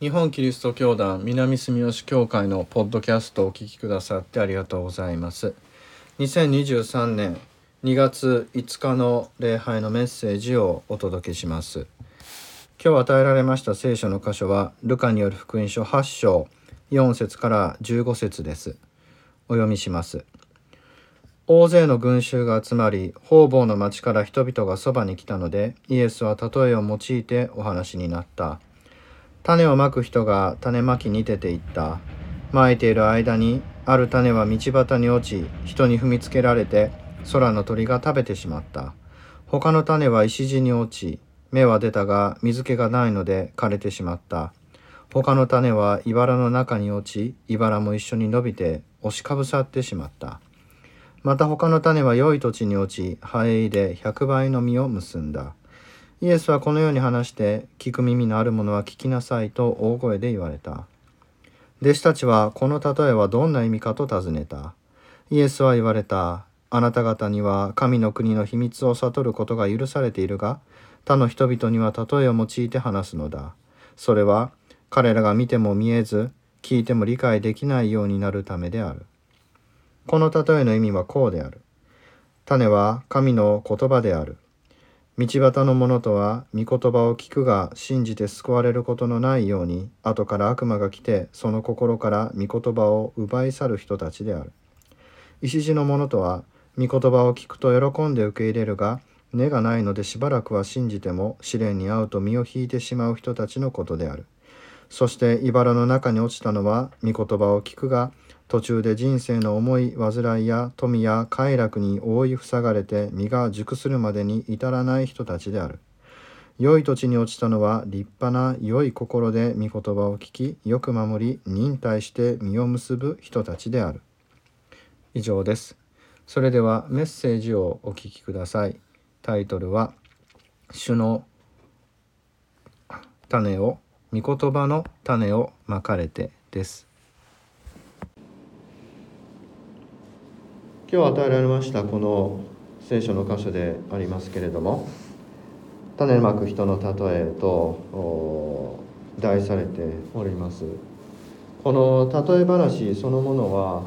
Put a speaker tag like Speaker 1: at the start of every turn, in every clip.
Speaker 1: 日本キリスト教団南住吉教会のポッドキャストをお聞きくださってありがとうございます。2023年2月5日の礼拝のメッセージをお届けします。今日与えられました聖書の箇所はルカによる福音書8章4節から15節です。お読みします。大勢の群衆が集まり方々の町から人々がそばに来たのでイエスは例えを用いてお話になった。種をまく人が種まきに出ていった。まいている間に、ある種は道端に落ち、人に踏みつけられて、空の鳥が食べてしまった。他の種は石地に落ち、芽は出たが水気がないので枯れてしまった。他の種は茨の中に落ち、茨も一緒に伸びて押しかぶさってしまった。また他の種は良い土地に落ち、葉いで百倍の実を結んだ。イエスはこのように話して聞く耳のある者は聞きなさいと大声で言われた。弟子たちはこの例えはどんな意味かと尋ねた。イエスは言われた。あなた方には神の国の秘密を悟ることが許されているが、他の人々には例えを用いて話すのだ。それは彼らが見ても見えず、聞いても理解できないようになるためである。この例えの意味はこうである。種は神の言葉である。道端の者とは御言葉を聞くが信じて救われることのないように後から悪魔が来てその心から御言葉を奪い去る人たちである。石地の者とは御言葉を聞くと喜んで受け入れるが根がないのでしばらくは信じても試練に遭うと身を引いてしまう人たちのことである。そして茨の中に落ちたのは御言葉を聞くが途中で人生の重い煩いや富や快楽に覆い塞がれて身が熟するまでに至らない人たちである。良い土地に落ちたのは立派な良い心で御言葉を聞き、よく守り、忍耐して実を結ぶ人たちである。以上です。それではメッセージをお聞きください。タイトルは、主の種を、御言葉の種をまかれてです。今日与えられましたこの聖書の箇所でありますけれども種まく人の例えと題されております。この例え話そのものは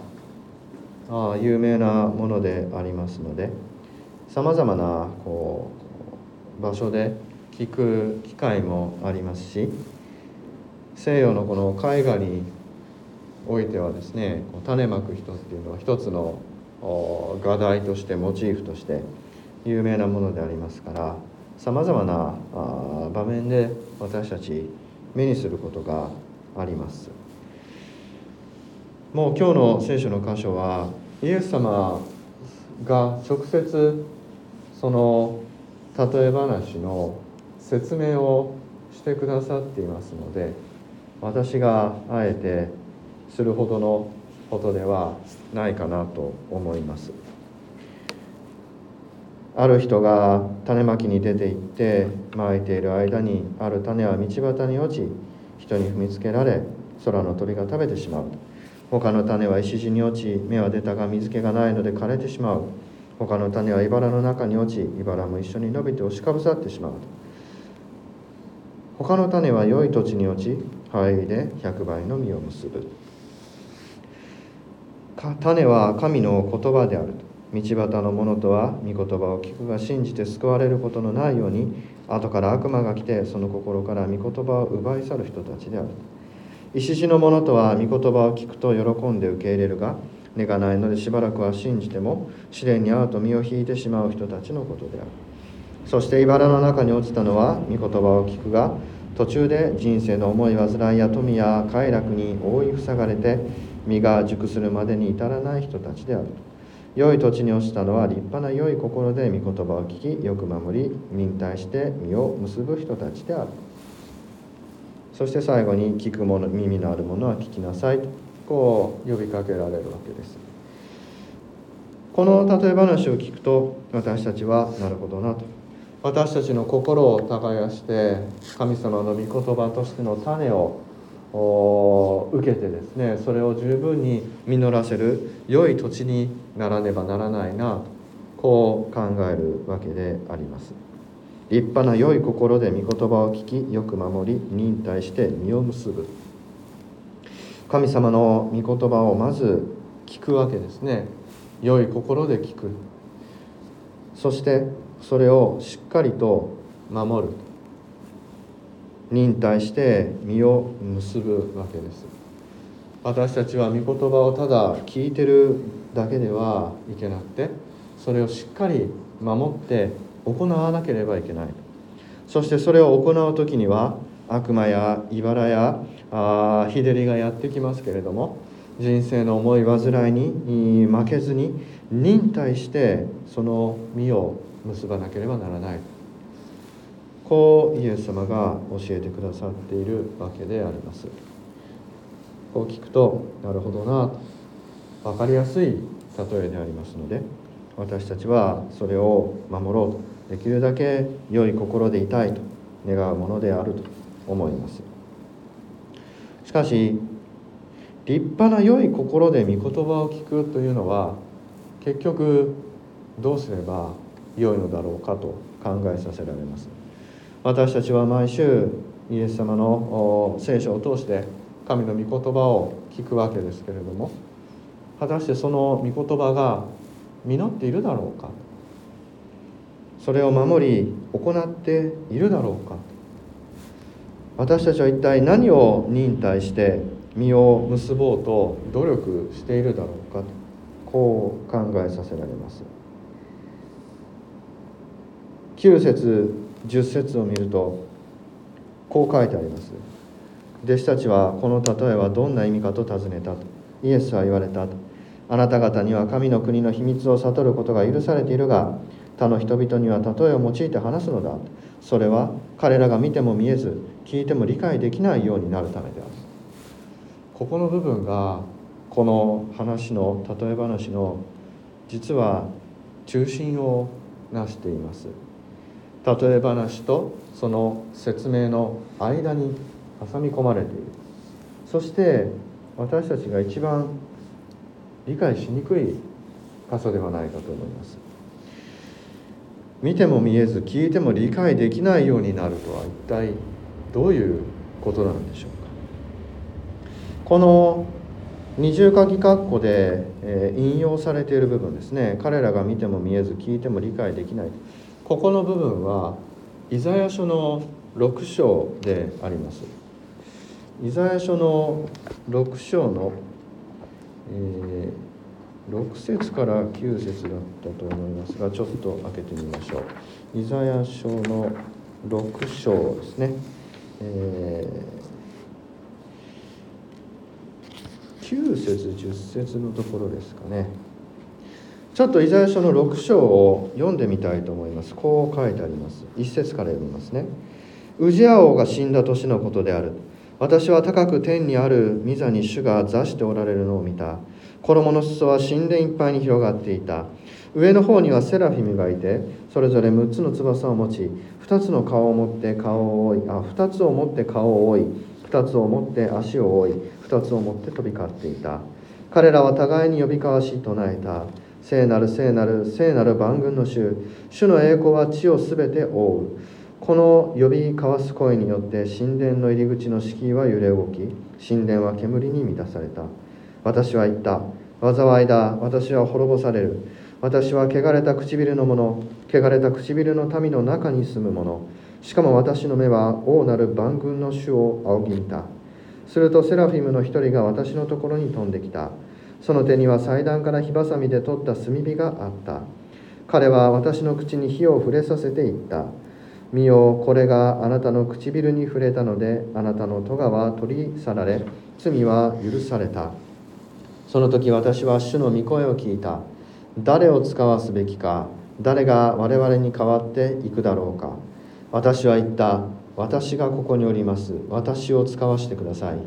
Speaker 1: あ有名なものでありますのでさまざまなこう場所で聞く機会もありますし西洋のこの絵画においてはですね種まく人っていうのは一つの画題としてモチーフとして有名なものでありますからさまざまな場面で私たち目にすることがあります。もう今日の聖書の箇所はイエス様が直接その例え話の説明をしてくださっていますので私があえてするほどのことではないかなと思います。ある人が種まきに出て行ってまいている間にある種は道端に落ち人に踏みつけられ空の鳥が食べてしまう。他の種は石地に落ち芽は出たが水気がないので枯れてしまう。他の種は茨の中に落ち茨も一緒に伸びて押しかぶさってしまう。他の種は良い土地に落ち灰で100倍の実を結ぶ。種は神の言葉であると。道端の者とは御言葉を聞くが信じて救われることのないように後から悪魔が来てその心から御言葉を奪い去る人たちである石地の者とは御言葉を聞くと喜んで受け入れるが根がないのでしばらくは信じても試練に遭うと身を引いてしまう人たちのことである。そして茨の中に落ちたのは御言葉を聞くが途中で人生の重い煩いや富や快楽に覆い塞がれて身が熟するまでに至らない人たちである。良い土地に落ちたのは立派な良い心で御言葉を聞きよく守り忍耐して身を結ぶ人たちである。そして最後に聞く者耳のある者は聞きなさいとこう呼びかけられるわけです。この例え話を聞くと私たちはなるほどなと。私たちの心を耕して神様の御言葉としての種を受けてですねそれを十分に実らせる良い土地にならねばならないなとこう考えるわけであります。立派な良い心で御言葉を聞きよく守り忍耐して実を結ぶ。神様の御言葉をまず聞くわけですね。良い心で聞く。そしてそれをしっかりと守る。忍耐して実を結ぶわけです。私たちは御言葉をただ聞いてるだけではいけなくてそれをしっかり守って行わなければいけない。そしてそれを行う時には悪魔や茨やあ日照りがやってきますけれども人生の重い煩いに負けずに忍耐してその実を結ばなければならない。こうイエス様が教えてくださっているわけであります。こう聞くとなるほどな分かりやすい例えでありますので私たちはそれを守ろうとできるだけ良い心でいたいと願うものであると思います。しかし立派な良い心で御言葉を聞くというのは結局どうすれば良いのだろうかと考えさせられます。私たちは毎週イエス様の聖書を通して神の御言葉を聞くわけですけれども果たしてその御言葉が実っているだろうか？それを守り行っているだろうか？私たちは一体何を忍耐して実を結ぼうと努力しているだろうか？とこう考えさせられます。9節10節を見るとこう書いてあります。弟子たちはこの例えはどんな意味かと尋ねたと。イエスは言われたと。あなた方には神の国の秘密を悟ることが許されているが他の人々には例えを用いて話すのだそれは彼らが見ても見えず聞いても理解できないようになるためである。ここの部分がこの話の例え話の実は中心をなしています。例え話とその説明の間に挟み込まれている。そして私たちが一番理解しにくい箇所ではないかと思います。見ても見えず聞いても理解できないようになるとは一体どういうことなんでしょうか。この二重書き括弧で、引用されている部分ですね。彼らが見ても見えず聞いても理解できない。ここの部分はイザヤ書の6章であります。イザヤ書の6章の、えー、6節から9節だったと思いますがちょっと開けてみましょう。イザヤ書の6章ですね、えー、9節10節のところですかね。ちょっとイザヤ書の6章を読んでみたいと思います。こう書いてあります。1節から読みますねウジア王が死んだ年のことである。私は高く天にある御座に主が座しておられるのを見た。衣の裾は神殿いっぱいに広がっていた。上の方にはセラフィムがいてそれぞれ6つの翼を持ち2つの顔を持って顔を覆いあ2つを持って顔を覆い2つを持って足を覆い2つを持って飛び交っていた。彼らは互いに呼び交わし唱えた。聖なる聖なる聖なる万軍の主。主の栄光は地をすべて覆う。この呼び交わす声によって神殿の入り口の敷居は揺れ動き神殿は煙に満たされた。私は言った。災いだ。私は滅ぼされる。私は汚れた唇の者汚れた唇の民の中に住む者しかも私の目は王なる万軍の主を仰ぎ見た。するとセラフィムの一人が私のところに飛んできた。その手には祭壇から火ばさみで取った炭火があった。彼は私の口に火を触れさせていった。見よこれがあなたの唇に触れたのであなたの咎は取り去られ罪は許された。その時私は主の御声を聞いた。誰を使わすべきか誰が我々に代わっていくだろうか。私は言った。私がここにおります。私を使わしてください。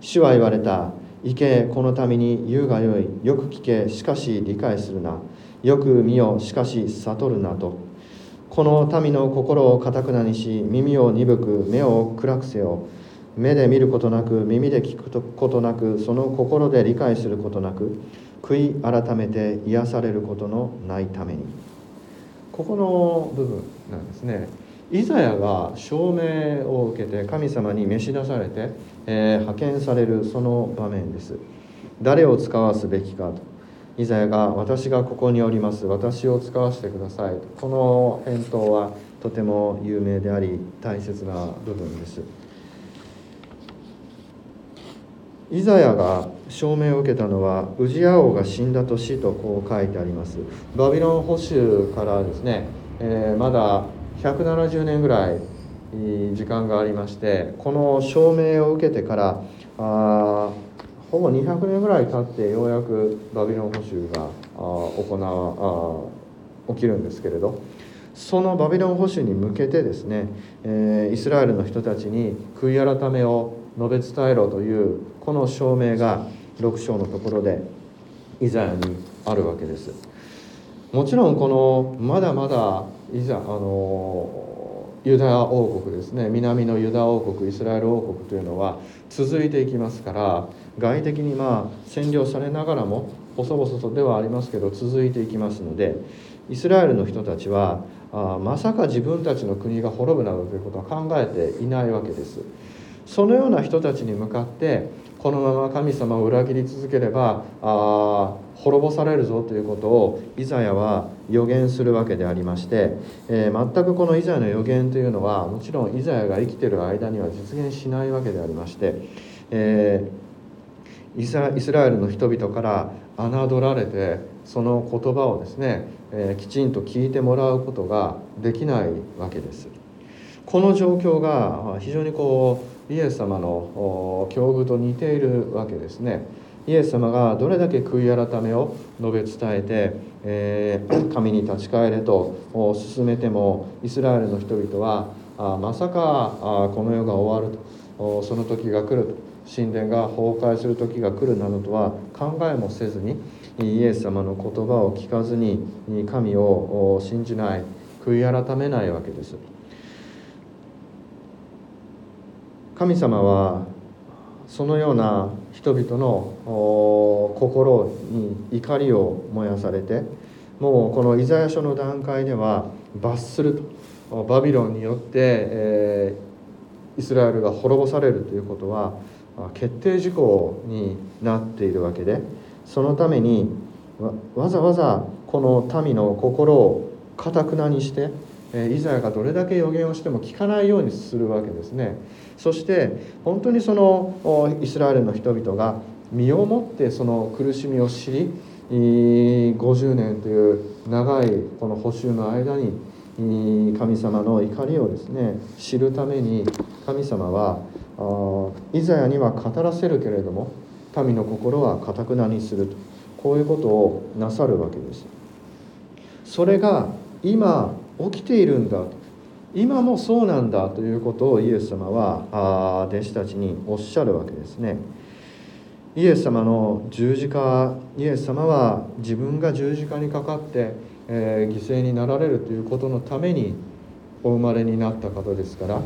Speaker 1: 主は言われた。行けこのために言うがよい。よく聞けしかし理解するな。よく見よしかし悟るなと。この民の心をかたくなにし耳を鈍く目を暗くせよ。目で見ることなく耳で聞くことなくその心で理解することなく悔い改めて癒されることのないために。ここの部分なんですね。イザヤが証明を受けて神様に召し出されて、えー、派遣されるその場面です。誰を使わすべきかと。イザヤが「私がここにおります。私を使わせてください」この返答はとても有名であり大切な部分です。イザヤが証明を受けたのはウジヤ王が死んだ年とこう書いてあります。バビロン保守からですね、えー、まだ170年ぐらい時間がありましてこの証明を受けてからあほぼ200年ぐらい経ってようやくバビロン捕囚が行わ起きるんですけれどそのバビロン保守に向けてですね、えー、イスラエルの人たちに悔い改めを述べ伝えろというこの証明が6章のところでイザヤにあるわけです。もちろんこのまだまだいざあのユダヤ王国ですね南のユダ王国イスラエル王国というのは続いていきますから外的にまあ占領されながらも細々とではありますけど続いていきますのでイスラエルの人たちはあまさか自分たちの国が滅ぶなどということは考えていないわけです。そのような人たちに向かってこのまま神様を裏切り続ければあ滅ぼされるぞということをイザヤは予言するわけでありまして、えー、全くこのイザヤの予言というのはもちろんイザヤが生きてる間には実現しないわけでありまして、えー、イスラエルの人々から侮られてその言葉をですね、えー、きちんと聞いてもらうことができないわけです。この状況が非常にこうイエス様の境遇と似ているわけですね。イエス様がどれだけ悔い改めを述べ伝えて、えー、神に立ち返れと進めてもイスラエルの人々はあまさかあこの世が終わるとその時が来ると神殿が崩壊する時が来るなどとは考えもせずにイエス様の言葉を聞かずに神を信じない悔い改めないわけです。神様はそのような人々の心に怒りを燃やされてもうこのイザヤ書の段階では罰すると。バビロンによって、えー、イスラエルが滅ぼされるということは決定事項になっているわけでそのためにわざわざこの民の心をかたくなにしてイザヤがどれだけ予言をしても聞かないようにするわけですね。そして本当にそのイスラエルの人々が身をもってその苦しみを知り50年という長いこの補修の間に神様の怒りをですね知るために神様はイザヤには語らせるけれども民の心はかたくなにするとこういうことをなさるわけですそれが今起きているんだ今もそうなんだということをイエス様は弟子たちにおっしゃるわけですね。イエス様の十字架イエス様は自分が十字架にかかって、えー、犠牲になられるということのためにお生まれになった方ですから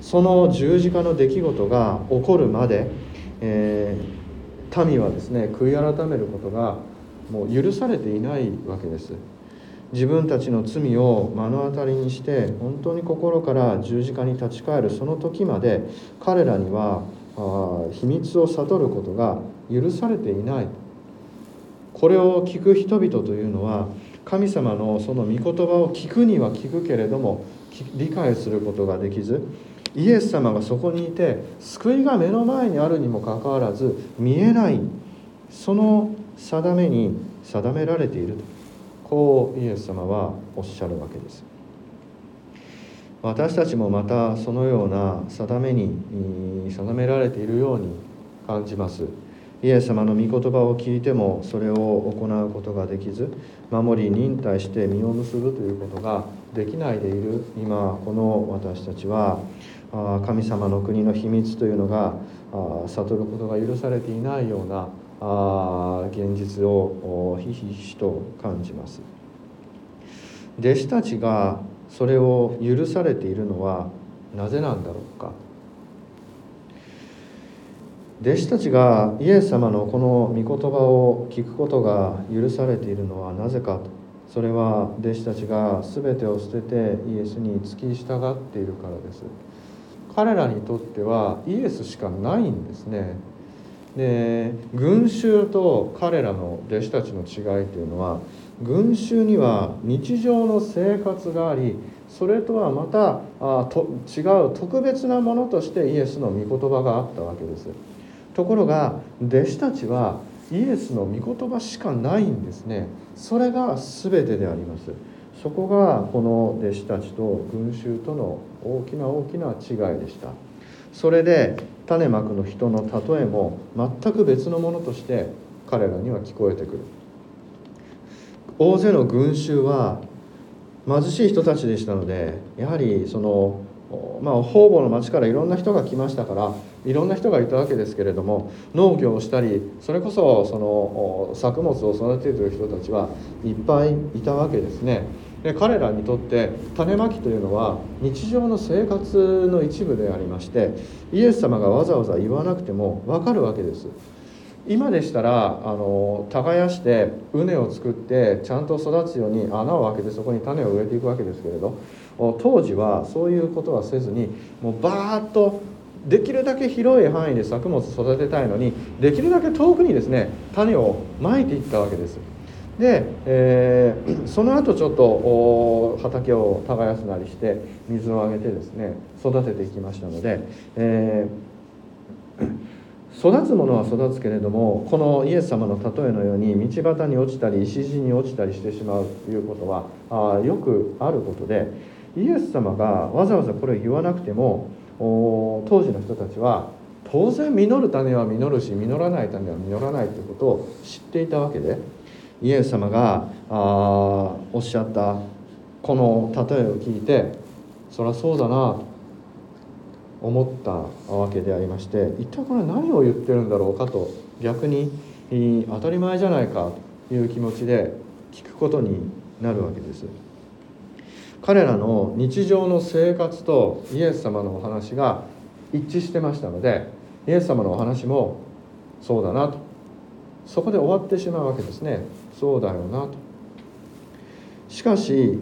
Speaker 1: その十字架の出来事が起こるまで、えー、民はですね悔い改めることがもう許されていないわけです。自分たちの罪を目の当たりにして本当に心から十字架に立ち返るその時まで彼らには秘密を悟ることが許されていない。これを聞く人々というのは神様のその御言葉を聞くには聞くけれども理解することができずイエス様がそこにいて救いが目の前にあるにもかかわらず見えない。その定めに定められていると。こうイエス様はおっしゃるわけです。私たちもまたそのような定めに定められているように感じます。イエス様の御言葉を聞いてもそれを行うことができず守り忍耐して実を結ぶということができないでいる。今この私たちは神様の国の秘密というのが悟ることが許されていないようなあ現実をひしひと感じます。弟子たちがそれを許されているのはなぜなんだろうか。弟子たちがイエス様のこの御言葉を聞くことが許されているのはなぜか。とそれは弟子たちが全てを捨ててイエスに付き従っているからです。彼らにとってはイエスしかないんですね。で群衆と彼らの弟子たちの違いというのは群衆には日常の生活がありそれとはまたあと違う特別なものとしてイエスの御言葉があったわけです。ところが弟子たちはイエスの御言葉しかないんですね。それが全てであります。そこがこの弟子たちと群衆との大きな大きな違いでした。それで種まくの人の例えも全く別のものとして彼らには聞こえてくる大勢の群衆は貧しい人たちでしたのでやはりそのまあ、方々の町からいろんな人が来ましたからいろんな人がいたわけですけれども農業をしたりそれこそその作物を育てている人たちはいっぱいいたわけですね。で彼らにとって種まきというのは日常の生活の一部でありましてイエス様がわざわざ言わなくても分かるわけです。今でしたらあの耕して畝を作ってちゃんと育つように穴を開けてそこに種を植えていくわけですけれど当時はそういうことはせずにもうバーッとできるだけ広い範囲で作物育てたいのにできるだけ遠くにですね種をまいていったわけです。で、えー、その後ちょっと畑を耕すなりして水をあげてですね育てていきましたので、えー、育つものは育つけれどもこのイエス様の例えのように道端に落ちたり石地に落ちたりしてしまうということはあよくあることでイエス様がわざわざこれを言わなくても当時の人たちは当然実る種は実るし実らない種は実らないということを知っていたわけでイエス様があおっしゃったこの例えを聞いてそりゃそうだなと思ったわけでありまして一体これ何を言ってるんだろうかと逆に当たり前じゃないかという気持ちで聞くことになるわけです。彼らの日常の生活とイエス様のお話が一致してましたのでイエス様のお話もそうだなとそこで終わってしまうわけですねそうだよなと。しかし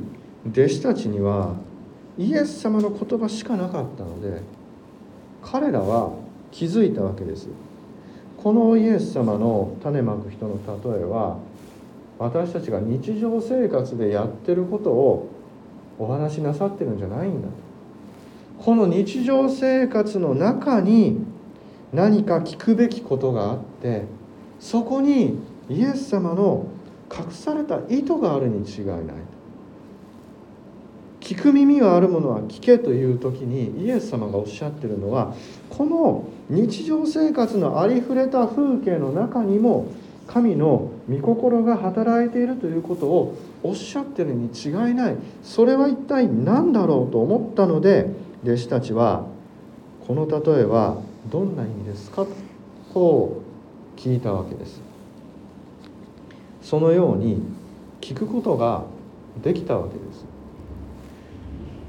Speaker 1: 弟子たちにはイエス様の言葉しかなかったので彼らは気づいたわけです。このイエス様の種まく人の例えは私たちが日常生活でやってることをお話しなさってるんじゃないんだと。この日常生活の中に何か聞くべきことがあってそこにイエス様の隠された意図があるに違いない。聞く耳があるものは聞けという時にイエス様がおっしゃってるのはこの日常生活のありふれた風景の中にも神の御心が働いているということをおっしゃってるに違いない。それは一体何だろうと思ったので弟子たちはこの例えはどんな意味ですか？と聞いたわけです。そのように聞くことができたわけで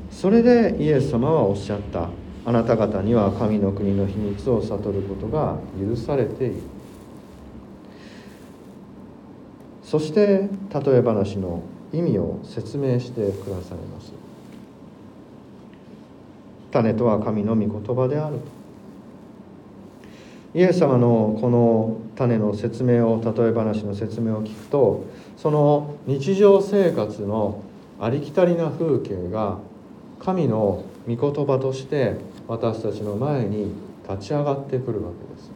Speaker 1: す。それでイエス様はおっしゃった。あなた方には神の国の秘密を悟ることが許されている。そして例え話の意味を説明してくださいます。種とは神の御言葉であると。イエス様のこの種の説明を例え話の説明を聞くとその日常生活のありきたりな風景が神の御言葉として私たちの前に立ち上がってくるわけです。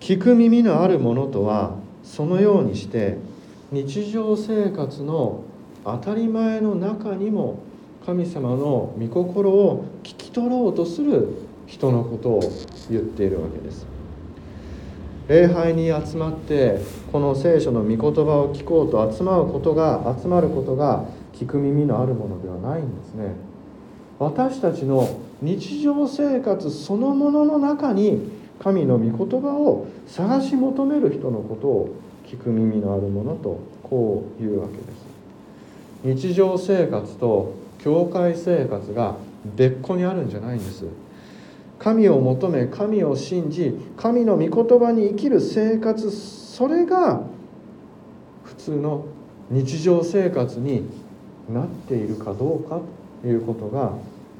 Speaker 1: 聞く耳のあるものとはそのようにして日常生活の当たり前の中にも神様の御心を聞き取ろうとする人のことを言っているわけです。礼拝に集まってこの聖書の御言葉を聞こうと集まることが集まることが聞く耳のあるものではないんですね。私たちの日常生活そのものの中に神の御言葉を探し求める人のことを聞く耳のあるものとこういうわけです。日常生活と教会生活が別個にあるんじゃないんです。神を求め神を信じ神の御言葉に生きる生活それが普通の日常生活になっているかどうかということが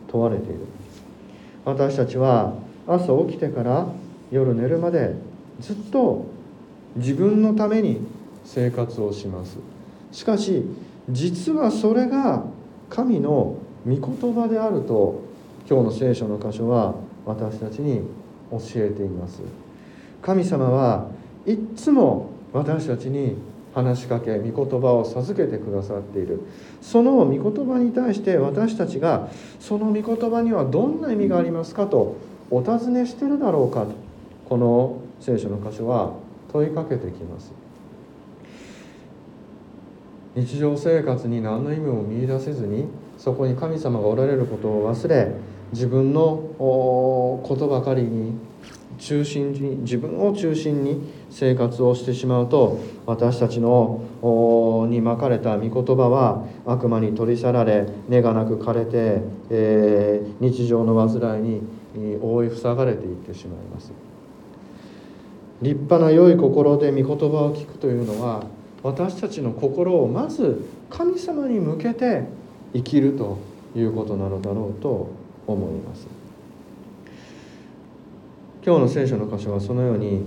Speaker 1: 問われている。私たちは朝起きてから夜寝るまでずっと自分のために生活をします。しかし実はそれが神の御言葉であると今日の聖書の箇所は私たちに教えています。神様はいっつも私たちに話しかけ御言葉を授けてくださっている。その御言葉に対して私たちがその御言葉にはどんな意味がありますかとお尋ねしてるだろうかとこの聖書の箇所は問いかけてきます。日常生活に何の意味も見いだせずにそこに神様がおられることを忘れ自分のことばかりに中心に自分を中心に生活をしてしまうと私たちのにまかれた御言葉は悪魔に取り去られ根がなく枯れて、えー、日常の煩いに覆い塞がれていってしまいます。立派な良い心で御言葉を聞くというのは私たちの心をまず神様に向けて生きるということなのだろうと思います。今日の聖書の箇所はそのように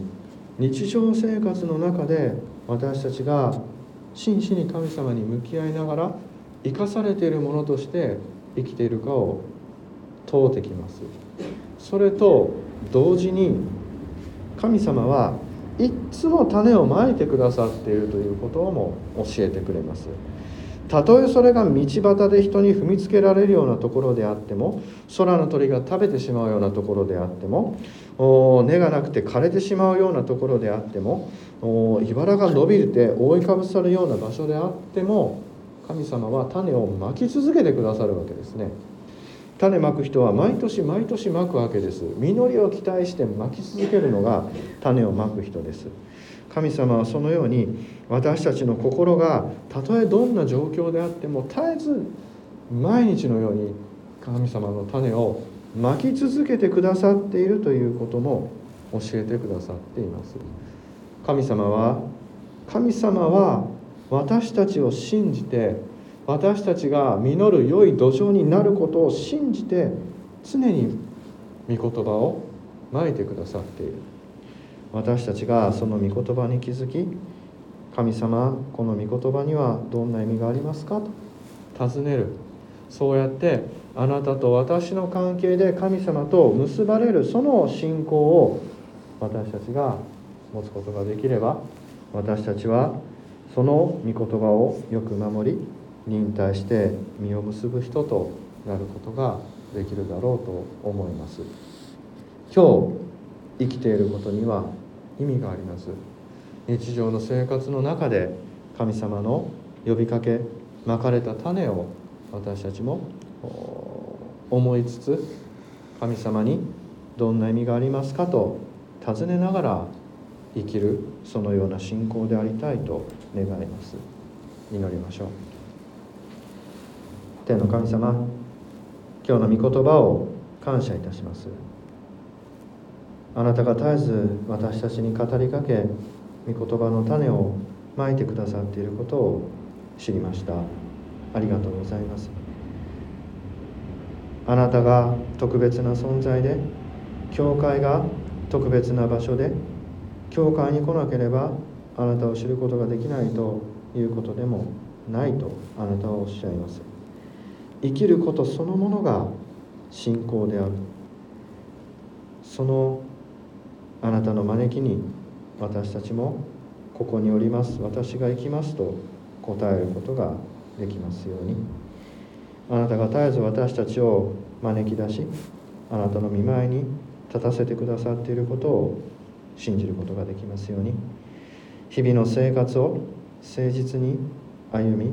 Speaker 1: 日常生活の中で私たちが真摯に神様に向き合いながら生かされているものとして生きているかを問うてきます。それと同時に神様はいっつも種をまいてくださっているということをも教えてくれます。たとえそれが道端で人に踏みつけられるようなところであっても空の鳥が食べてしまうようなところであっても根がなくて枯れてしまうようなところであっても茨が伸びて覆いかぶさるような場所であっても神様は種をまき続けてくださるわけですね。種まく人は毎年毎年まくわけです。実りを期待してまき続けるのが種をまく人です。神様はそのように私たちの心がたとえどんな状況であっても絶えず毎日のように神様の種をまき続けてくださっているということも教えてくださっています。神様は神様は私たちを信じて私たちが実る良い土壌になることを信じて常に御言葉をまいてくださっている。私たちがその御言葉に気づき神様この御言葉にはどんな意味がありますか？と尋ねる。そうやってあなたと私の関係で神様と結ばれるその信仰を私たちが持つことができれば私たちはその御言葉をよく守り忍耐して実を結ぶ人となることができるだろうと思います。今日生きていることには意味があります。日常の生活の中で神様の呼びかけまかれた種を私たちも思いつつ神様にどんな意味がありますかと尋ねながら生きるそのような信仰でありたいと願います。祈りましょう。天の神様今日の御言葉を感謝いたします。あなたが絶えず私たちに語りかけ御言葉の種をまいてくださっていることを知りました。ありがとうございます。あなたが特別な存在で教会が特別な場所で教会に来なければあなたを知ることができないということでもないとあなたはおっしゃいます。生きることそのものが信仰である。そのあなたの招きに私たちもここにおります。私が行きますと答えることができますように。あなたが絶えず私たちを招き出しあなたの見舞いに立たせてくださっていることを信じることができますように。日々の生活を誠実に歩み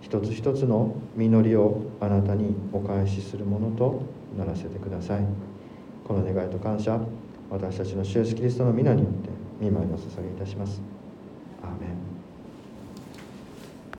Speaker 1: 一つ一つの実りをあなたにお返しするものとならせてください。この願いと感謝。私たちの主イエスキリストの皆によって見舞いを捧げいたします。アーメン